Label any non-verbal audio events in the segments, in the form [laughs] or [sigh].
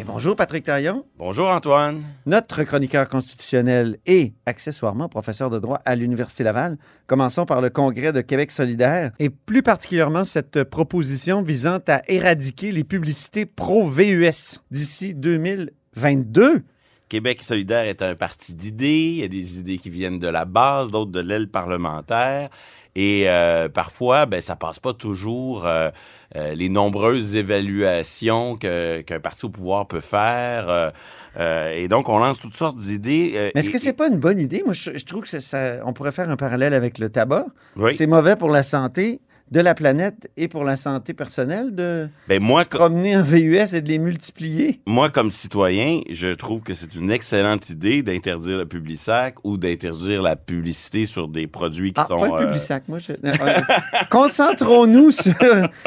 Et bonjour Patrick Taillon, Bonjour Antoine. notre chroniqueur constitutionnel et accessoirement professeur de droit à l'Université Laval. Commençons par le Congrès de Québec solidaire et plus particulièrement cette proposition visant à éradiquer les publicités pro-VUS d'ici 2022. Québec solidaire est un parti d'idées. Il y a des idées qui viennent de la base, d'autres de l'aile parlementaire. Et euh, parfois, ben, ça passe pas toujours euh, euh, les nombreuses évaluations que- qu'un parti au pouvoir peut faire. euh, euh, et donc, on lance toutes sortes d'idées. Mais est-ce que c'est pas une bonne idée? Moi, je, je trouve que ça- ça, on pourrait faire un parallèle avec le tabac. Oui. C'est mauvais pour la santé de la planète et pour la santé personnelle de Ben, moi, se promener en VUS et de les multiplier? moi, comme citoyen, je trouve que c'est une excellente idée d'interdire le Publisac ou d'interdire la publicité sur des produits qui Ah, sont... pas le euh, Publisac, moi. je- [laughs] Concentrons-nous sur,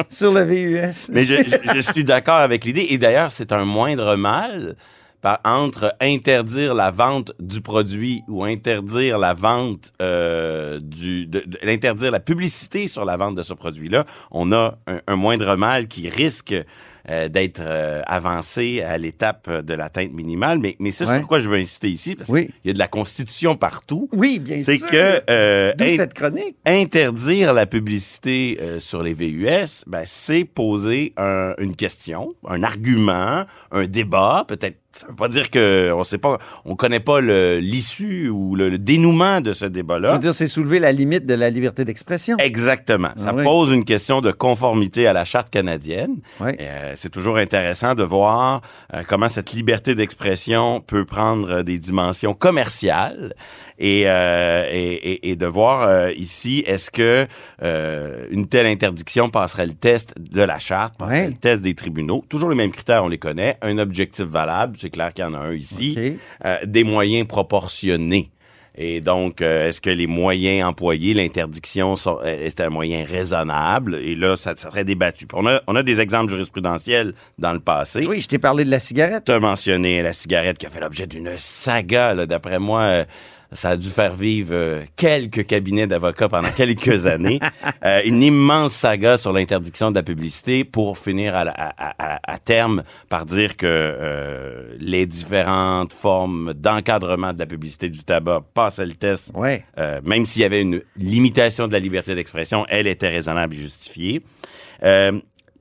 sur le VUS. Mais je, je- je suis d'accord avec l'idée. Et d'ailleurs, c'est un moindre mal par- entre interdire la vente du produit ou interdire la vente euh, du, de, de- l'interdire la publicité sur la vente de ce produit-là. On a un, un moindre mal qui risque euh, d'être euh, avancé à l'étape de l'atteinte minimale. Mais, mais c'est Ouais. sur quoi je veux insister ici, parce Oui. qu'il y a de la constitution partout. Oui, bien C'est sûr. que euh, D'où cette chronique? interdire la publicité euh, sur les VUS, ben, c'est poser un- une question, un argument, un débat, peut-être. Ça veut pas dire que on sait pas, on connaît pas l'issue ou le, le dénouement de ce Je débat-là. veux dire, c'est soulever la limite de la liberté d'expression. Exactement. Ça Ah oui. pose une question de conformité à la charte canadienne. Ouais. Euh, c'est toujours intéressant de voir euh, comment cette liberté d'expression peut prendre des dimensions commerciales et, euh, et, et- et de voir euh, ici est-ce que euh, une telle interdiction passerait le test de la charte, passerait le test des tribunaux. Toujours les mêmes critères, on les connaît. Un objectif valable, c'est clair qu'il y en a un ici. Euh, des moyens proportionnés. Et donc, euh, est-ce que les moyens employés, l'interdiction, euh, est un moyen raisonnable? Et là, ça, ça serait débattu. On a, on a des exemples jurisprudentiels dans le passé. Oui, je t'ai parlé de la cigarette. Tu as mentionné la cigarette qui a fait l'objet d'une saga. D'après moi, euh, ça a dû faire vivre euh, quelques cabinets d'avocats pendant quelques années. [laughs] Euh, une immense saga sur l'interdiction de la publicité pour finir à, la- à- à- à terme par dire que euh, les différentes formes d'encadrement de la publicité du tabac passaient le test Ouais. euh, même s'il y avait une limitation de la liberté d'expression, elle était raisonnable et justifiée. Euh,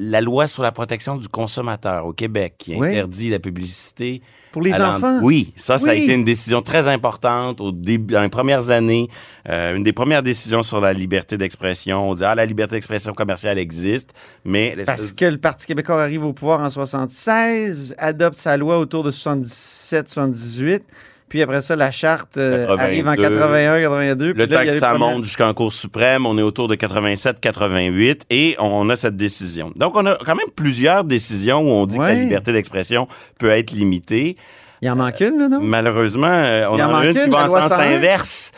la loi sur la protection du consommateur au Québec qui Oui. interdit la publicité. Pour les enfants. Oui, ça, ça a été une décision très importante au début, dans les premières années. Euh, une des premières décisions sur la liberté d'expression. On dit, ah, la liberté d'expression commerciale existe, mais... Parce que le Parti québécois arrive au pouvoir en 76, adopte sa loi autour de 77-78, puis après ça, la charte euh, 82. arrive en 81-82. Le temps que ça monte jusqu'en Cour suprême, on est autour de 87-88 et on a cette décision. Donc, on a quand même plusieurs décisions où on dit que la liberté d'expression peut être limitée. Il en manque une, là, non? Malheureusement, euh, on Il en en a une qui va en sens 101. inverse.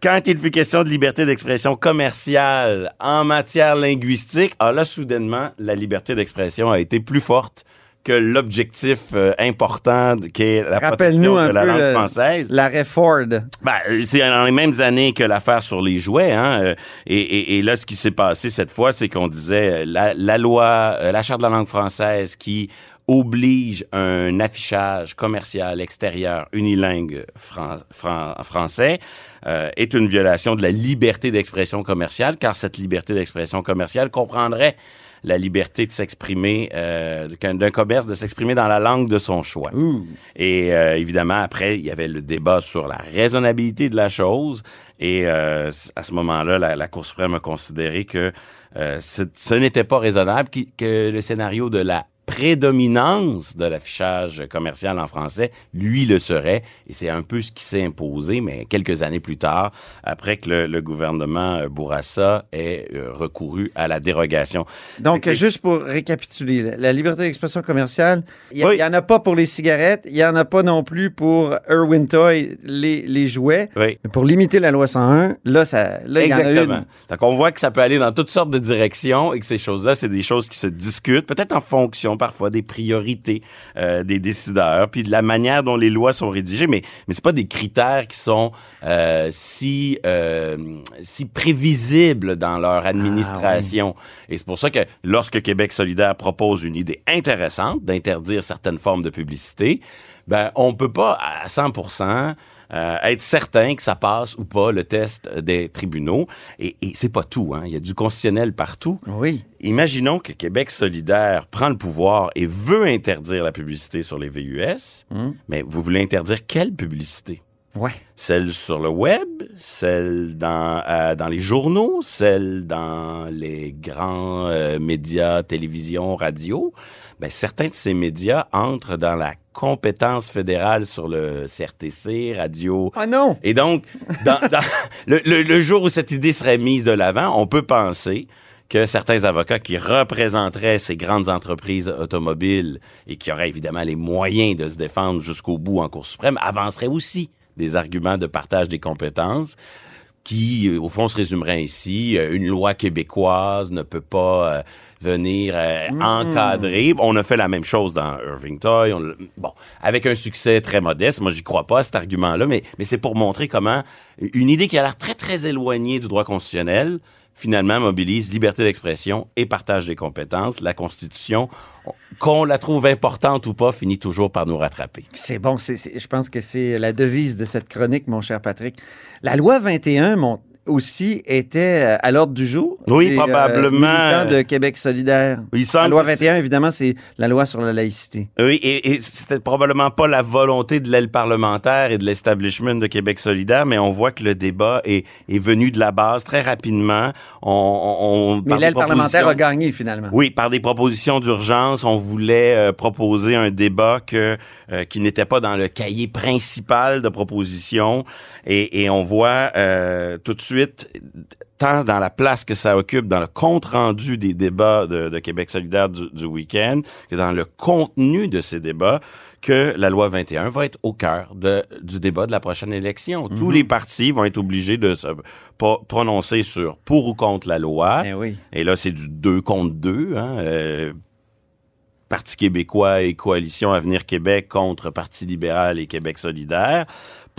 Quand il fut question de liberté d'expression commerciale en matière linguistique, ah là, soudainement, la liberté d'expression a été plus forte que l'objectif euh, important qui est la protection de la langue le- française. L'arrêt Ford. Ben, euh, c'est dans les mêmes années que l'affaire sur les jouets. Hein, euh, et, et- et là, ce qui s'est passé cette fois, c'est qu'on disait euh, la, la loi, la charte de la langue française qui oblige un affichage commercial extérieur unilingue fran- fran- français euh, est une violation de la liberté d'expression commerciale, car cette liberté d'expression commerciale comprendrait la liberté de s'exprimer, euh, d'un commerce de s'exprimer dans la langue de son choix. Ouh. Et euh, évidemment, après, il y avait le débat sur la raisonnabilité de la chose. Et euh, à ce moment-là, la, la Cour suprême a considéré que euh, ce, ce n'était pas raisonnable, que le scénario de la prédominance de l'affichage commercial en français, lui le serait. Et c'est un peu ce qui s'est imposé, mais quelques années plus tard, après que le, le gouvernement Bourassa ait euh, recouru à la dérogation. Donc, juste pour récapituler, la- liberté d'expression commerciale, il n'y Oui. en a pas pour les cigarettes, il n'y en a pas non plus pour Irwin Toy, les, les jouets. Oui. Mais pour limiter la loi 101, là, ça, là, il y en a Exactement. une. Donc, on voit que ça peut aller dans toutes sortes de directions et que ces choses-là, c'est des choses qui se discutent, peut-être en fonction parfois des priorités euh, des décideurs, puis de la manière dont les lois sont rédigées, mais, mais c'est pas des critères qui sont euh, si, euh, si prévisibles dans leur administration. Et c'est pour ça que lorsque Québec solidaire propose une idée intéressante d'interdire certaines formes de publicité, ben, on peut pas à 100 euh, être certain que ça passe ou pas le test des tribunaux. Et, et c'est pas tout. Hein. Il y a du constitutionnel partout. Oui. Imaginons que Québec solidaire prend le pouvoir et veut interdire la publicité sur les VUS, Hum. mais vous voulez interdire quelle publicité? Ouais. Celle sur le web, celle dans, euh, dans les journaux, celle dans les grands euh, médias, télévision, radio? Ben, certains de ces médias entrent dans la compétence fédérale sur le CRTC, radio, Oh non! et donc, dans, dans- [laughs] le, le- le jour où cette idée serait mise de l'avant, on peut penser que certains avocats qui représenteraient ces grandes entreprises automobiles et qui auraient évidemment les moyens de se défendre jusqu'au bout en Cour suprême avanceraient aussi des arguments de partage des compétences qui, euh, au fond, se résumerait ainsi. Euh, Une loi québécoise ne peut pas euh, venir euh, encadrer. On a fait la même chose dans Irving Toy. On bon, avec un succès très modeste. Moi, j'y crois pas à cet argument-là, mais, mais c'est pour montrer comment une idée qui a l'air très, très éloignée du droit constitutionnel finalement mobilise liberté d'expression et partage des compétences. La Constitution, on- qu'on la trouve importante ou pas, finit toujours par nous rattraper. C'est bon, c'est- je pense que c'est la devise de cette chronique, mon cher Patrick. La loi 21, mon, aussi, était euh, à l'ordre du jour. Oui, des, probablement. militants de Québec solidaire. Il La semble loi que 21, évidemment, c'est la loi sur la laïcité. Oui, et, et c'était probablement pas la volonté de l'aile parlementaire et de l'establishment de Québec solidaire, mais on voit que le débat est, est venu de la base très rapidement. On, on, on- Mais l'aile parlementaire a gagné, finalement. Oui, par des propositions d'urgence, on voulait euh, proposer un débat que, euh, qui n'était pas dans le cahier principal de propositions. Et, et on voit euh, tout de suite, tant dans la place que ça occupe dans le compte-rendu des débats de, de Québec solidaire du, du week-end, que dans le contenu de ces débats, que la loi 21 va être au cœur de, du débat de la prochaine élection. Tous les partis vont être obligés de se pro- prononcer sur pour ou contre la loi. Eh oui. Et là, c'est du 2 contre 2. Hein? euh, Parti québécois et Coalition Avenir Québec contre Parti libéral et Québec solidaire.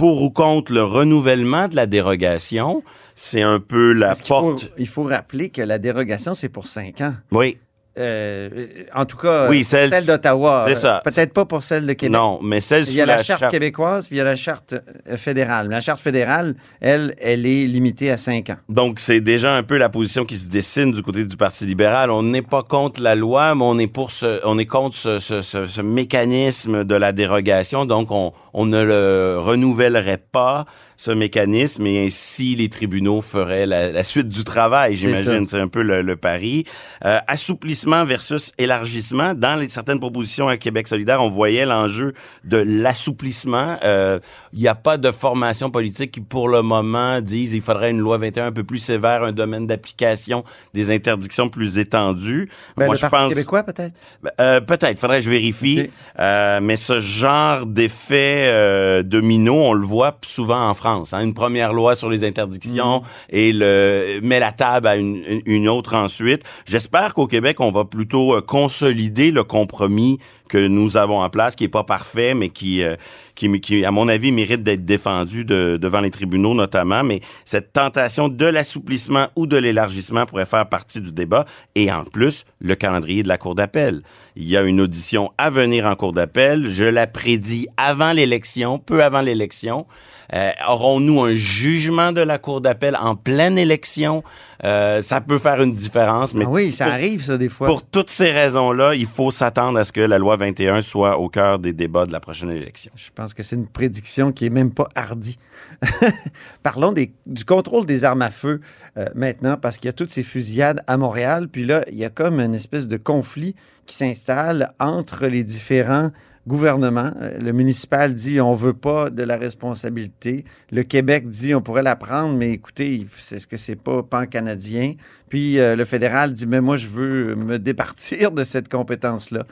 Pour ou contre le renouvellement de la dérogation, c'est un peu la Parce qu'il faut- porte... il faut rappeler que la dérogation, c'est pour cinq ans. Oui, Euh, en tout cas, Oui, celle- celle, d'Ottawa. c'est ça. Euh, Peut-être pas pour celle de Québec. non, mais celle Il y a la, la charte, charte... québécoise, puis il y a la charte euh, fédérale. La charte fédérale, elle, elle est limitée à cinq ans. Donc, c'est déjà un peu la position qui se dessine du côté du Parti libéral. On n'est pas contre la loi, mais on est pour ce, on est contre ce, ce, ce- ce mécanisme de la dérogation. Donc, on, on ne le renouvellerait pas, ce mécanisme, et ainsi les tribunaux feraient la, la suite du travail, j'imagine. C'est un peu le, le pari. Euh, assouplissement versus élargissement. Dans les certaines propositions à Québec solidaire, on voyait l'enjeu de l'assouplissement. Euh, Il n'y a pas de formation politique qui, pour le moment, disent il faudrait une loi 21 un peu plus sévère, un domaine d'application, des interdictions plus étendues. Ben, Moi, le je Parti pense... québécois, peut-être? Euh, peut-être, faudrait que je vérifie. Ok. Euh, mais ce genre d'effet euh, domino, on le voit souvent en France. Hein. Une première loi sur les interdictions Mm. et le met la table à une, une- autre ensuite. J'espère qu'au Québec, on va plutôt euh, consolider le compromis que nous avons en place, qui est pas parfait, mais qui, euh, qui, qui, à mon avis, mérite d'être défendu de, devant les tribunaux notamment. Mais cette tentation de l'assouplissement ou de l'élargissement pourrait faire partie du débat. Et en plus, le calendrier de la Cour d'appel. Il y a une audition à venir en Cour d'appel. Je la prédis avant l'élection, peu avant l'élection. Euh, Aurons-nous un jugement de la Cour d'appel en pleine élection? Euh, ça peut faire une différence. Mais Ah oui, ça pour- arrive, ça, des fois. Pour toutes ces raisons-là, il faut s'attendre à ce que la loi 21 soit au cœur des débats de la prochaine élection. Je pense que c'est une prédiction qui est même pas hardie. [laughs] Parlons du contrôle des armes à feu euh, maintenant, parce qu'il y a toutes ces fusillades à Montréal. Puis là, il y a comme une espèce de conflit qui s'installe entre les différents gouvernements. Euh, Le municipal dit on veut pas de la responsabilité. Le Québec dit on pourrait la prendre, mais écoutez, c'est ce que c'est pas pan-canadien. Puis euh, le fédéral dit mais moi je veux me départir de cette compétence-là.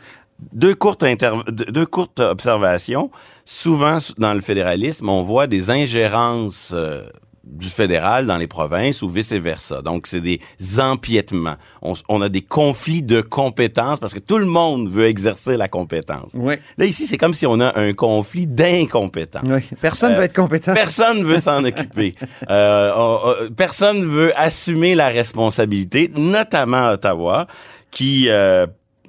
Deux courtes, deux observations. Souvent, dans le fédéralisme, on voit des ingérences euh, du fédéral dans les provinces ou vice-versa. Donc, c'est des empiètements. On, a des conflits de compétences parce que tout le monde veut exercer la compétence. Oui. Là, ici, c'est comme si on a un conflit d'incompétents. Oui. Personne ne Euh, va être compétent. Personne veut s'en [laughs] occuper. Euh, on- on- personne veut assumer la responsabilité, notamment Ottawa, qui, euh,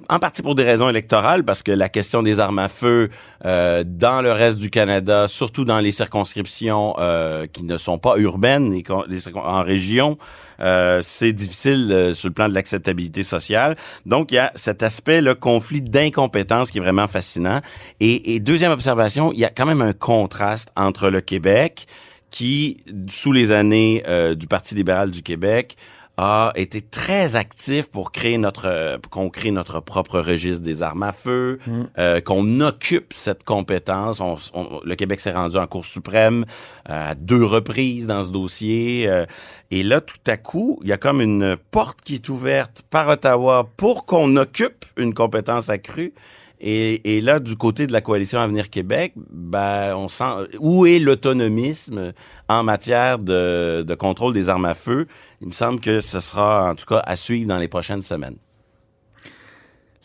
en partie pour des raisons électorales, parce que la question des armes à feu euh, dans le reste du Canada, surtout dans les circonscriptions euh, qui ne sont pas urbaines, circon- en région, euh, c'est difficile euh, sur le plan de l'acceptabilité sociale. Donc, il y a cet aspect, le conflit d'incompétence qui est vraiment fascinant. Et, et deuxième observation, il y a quand même un contraste entre le Québec, qui, sous les années euh, du Parti libéral du Québec, a été très actif pour créer notre euh, pour qu'on crée notre propre registre des armes à feu, euh, qu'on occupe cette compétence. On- on- le Québec s'est rendu en Cour suprême euh, à deux reprises dans ce dossier. euh, et là, tout à coup, il y a comme une porte qui est ouverte par Ottawa pour qu'on occupe une compétence accrue. Et, là, du côté de la coalition Avenir Québec, ben, on sent où est l'autonomisme en matière de contrôle des armes à feu? Il me semble que ce sera en tout cas à suivre dans les prochaines semaines.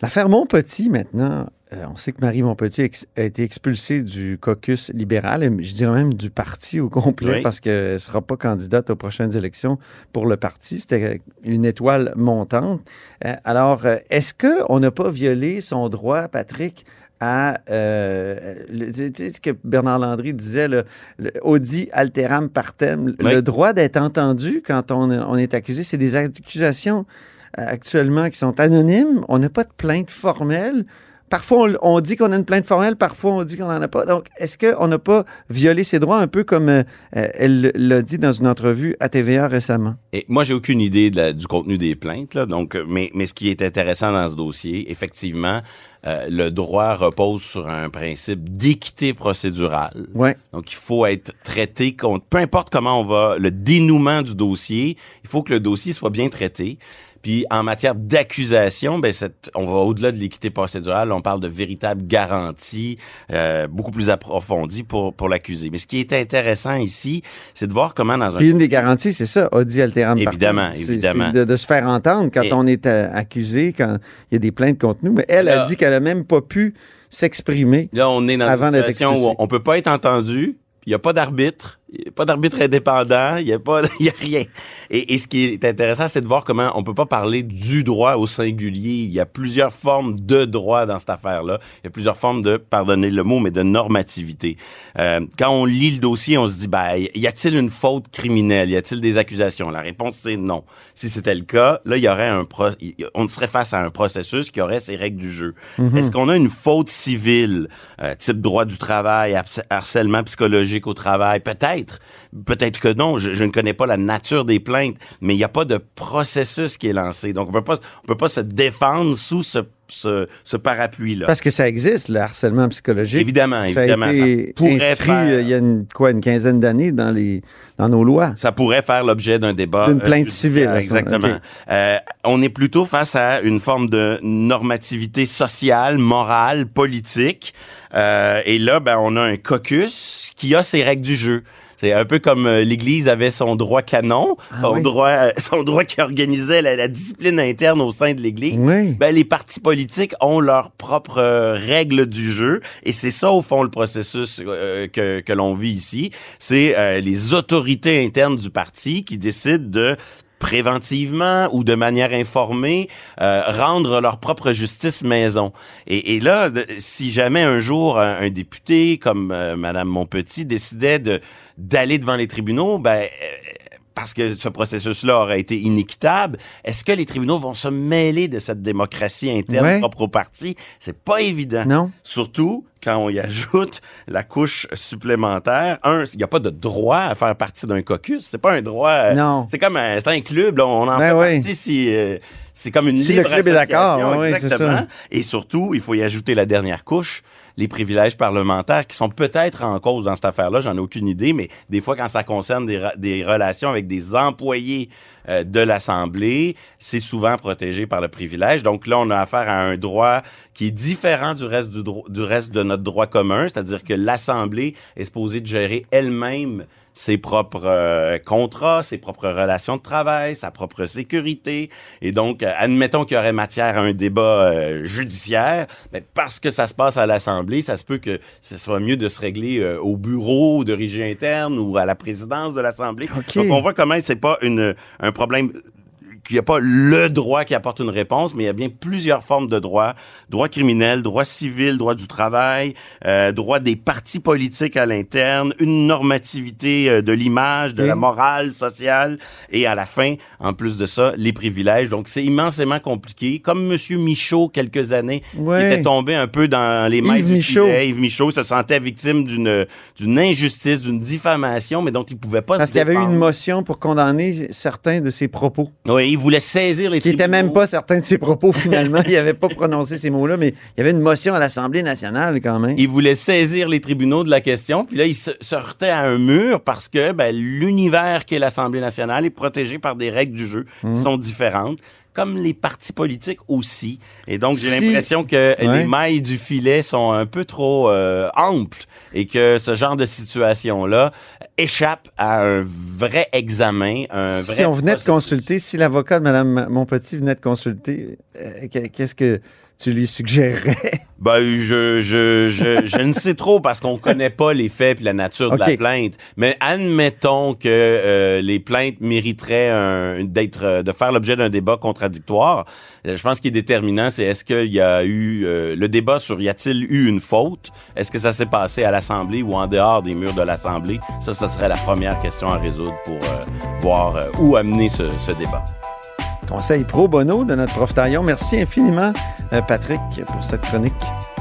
L'affaire Montpetit, maintenant, euh, on sait que Marie Montpetit a été expulsée du caucus libéral, et je dirais même du parti au complet, Oui. parce qu'elle ne sera pas candidate aux prochaines élections pour le parti. C'était une étoile montante. Euh, alors, euh, est-ce qu'on n'a pas violé son droit, Patrick, à euh, le- tu sais ce que Bernard Landry disait, le, le audi alteram partem, Oui. le droit d'être entendu quand on, on est accusé, c'est des accusations euh, actuellement qui sont anonymes. On n'a pas de plainte formelle. Parfois, on, on dit qu'on a une plainte formelle, parfois, on dit qu'on n'en a pas. Donc, est-ce qu'on n'a pas violé ses droits, un peu comme euh, euh, elle l'a dit dans une entrevue à TVA récemment? Et moi, j'ai aucune idée de la- du contenu des plaintes, là, donc, euh, mais, mais ce qui est intéressant dans ce dossier, effectivement, euh, le droit repose sur un principe d'équité procédurale. Oui. Donc, il faut être traité contre, peu importe comment on va, le dénouement du dossier, il faut que le dossier soit bien traité. Puis, en matière d'accusation, ben, on va au-delà de l'équité procédurale, on parle de véritables garanties euh, beaucoup plus approfondies pour, pour l'accusé. Mais ce qui est intéressant ici, c'est de voir comment dans un Puis une des garanties, c'est ça, audi alteram. Évidemment, évidemment. De, de se faire entendre quand Et- on est euh, accusé, quand il y a des plaintes contre nous. Mais elle a Là- dit qu'elle a même pas pu s'exprimer. Là, on est dans une situation où on peut pas être entendu. Il n'y a pas d'arbitre. Il n'y a pas d'arbitre indépendant. Il n'y a pas, [laughs] il y a rien. Et, et ce qui est intéressant, c'est de voir comment on peut pas parler du droit au singulier. Il y a plusieurs formes de droit dans cette affaire-là. Il y a plusieurs formes de, pardonnez le mot, mais de normativité. Euh, quand on lit le dossier, on se dit, ben, y a-t-il une faute criminelle? Y a-t-il des accusations? La réponse, c'est non. Si c'était le cas, là, il y aurait un pro, on serait face à un processus qui aurait ses règles du jeu. Est-ce qu'on a une faute civile, euh, type droit du travail, harcèlement psychologique au travail? Peut-être. Peut-être que non. Je, je ne connais pas la nature des plaintes, mais il n'y a pas de processus qui est lancé. Donc, on peut pas, on peut pas se défendre sous ce, ce, ce parapluie-là. Parce que ça existe, le harcèlement psychologique. Évidemment, Ça a évidemment. été ça pourrait inscrit faire- euh, il y a une, quoi, une quinzaine d'années dans, les, dans nos lois. ça pourrait faire l'objet d'un débat. D'une euh, plainte civile, Exactement. moment-là. Euh, on est plutôt face à une forme de normativité sociale, morale, politique. Euh, et là, ben, on a un caucus qui a ses règles du jeu. C'est un peu comme euh, l'Église avait son droit canon, son, oui. droit, euh, [laughs] son droit qui organisait la, la discipline interne au sein de l'Église. Oui. Ben, les partis politiques ont leurs propres euh, règles du jeu et c'est ça au fond le processus euh, que, que l'on vit ici. C'est euh, les autorités internes du parti qui décident de préventivement ou de manière informée euh, rendre leur propre justice maison. Et, et là, de- si jamais un jour un, un député comme euh, Madame Montpetit décidait de d'aller devant les tribunaux, ben euh, parce que ce processus-là aurait été inéquitable, est-ce que les tribunaux vont se mêler de cette démocratie interne Ouais. propre au parti? C'est pas évident. Non. Surtout quand on y ajoute la couche supplémentaire. Un, il n'y a pas de droit à faire partie d'un caucus. C'est pas un droit. euh, Non. C'est comme un, c'est un club. là, on en Ben fait oui. partie si. euh, c'est comme une Si le libre club est d'accord, association, oui, c'est exactement. ça. Et surtout, il faut y ajouter la dernière couche, les privilèges parlementaires qui sont peut-être en cause dans cette affaire-là, j'en ai aucune idée, mais des fois, quand ça concerne des, relations avec des employés euh, de l'Assemblée, c'est souvent protégé par le privilège. Donc là, on a affaire à un droit qui est différent du reste du reste de notre droit commun, c'est-à-dire que l'Assemblée est supposée de gérer elle-même ses propres euh, contrats, ses propres relations de travail, sa propre sécurité. Et donc, euh, admettons qu'il y aurait matière à un débat euh, judiciaire, mais parce que ça se passe à l'Assemblée, ça se peut que ce soit mieux de se régler euh, au bureau de régie interne ou à la présidence de l'Assemblée. OK. Donc, on voit comment c'est pas une, un problème qu'il n'y a pas le droit qui apporte une réponse, mais il y a bien plusieurs formes de droit. Droit criminel, droit civil, droit du travail, euh, droit des partis politiques à l'interne, une normativité euh, de l'image, de Oui. la morale sociale, et à la fin, en plus de ça, les privilèges. Donc, c'est immensément compliqué. Comme Monsieur Michaud, quelques années, qui était tombé un peu dans les mailles Yves du Michaud. filet. Yves Michaud se sentait victime d'une d'une injustice, d'une diffamation, mais dont il pouvait pas Parce se qu'il y avait eu une motion pour condamner certains de ses propos. Oui, il voulait saisir les Qui tribunaux. même pas certains de ses propos, finalement. il n'avait pas prononcé ces mots-là, mais il y avait une motion à l'Assemblée nationale, quand même. Il voulait saisir les tribunaux de la question, puis là, il se, se heurtait à un mur parce que ben, l'univers qu'est l'Assemblée nationale est protégé par des règles du jeu Mmh. qui sont différentes, comme les partis politiques aussi. Et donc, j'ai Si- l'impression que Ouais. les mailles du filet sont un peu trop euh, amples et que ce genre de situation-là échappe à un vrai examen, un vrai Si on venait de consulter, si l'avocat de Mme Montpetit venait de consulter, euh, que- qu'est-ce que tu lui suggérerais? [laughs] Ben, je, je, je, je ne sais trop parce qu'on connaît pas les faits et la nature de la plainte. Mais admettons que euh, les plaintes mériteraient d'être, euh, de faire l'objet d'un débat contradictoire. Euh, Je pense qu'il est déterminant, c'est est-ce qu'il y a eu euh, le débat sur y a-t-il eu une faute? Est-ce que ça s'est passé à l'Assemblée ou en dehors des murs de l'Assemblée? Ça, ça serait la première question à résoudre pour euh, voir euh, où amener ce, ce débat. Conseil pro bono de notre prof Taillon. Merci infiniment, euh, Patrick, pour cette chronique.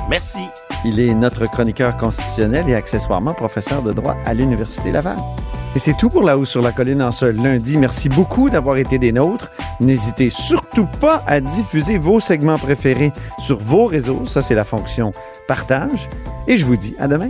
Merci. Il est notre chroniqueur constitutionnel et accessoirement professeur de droit à l'Université Laval. Et c'est tout pour La Hausse sur la Colline en ce lundi. Merci beaucoup d'avoir été des nôtres. N'hésitez surtout pas à diffuser vos segments préférés sur vos réseaux. Ça, c'est la fonction partage. Et je vous dis à demain.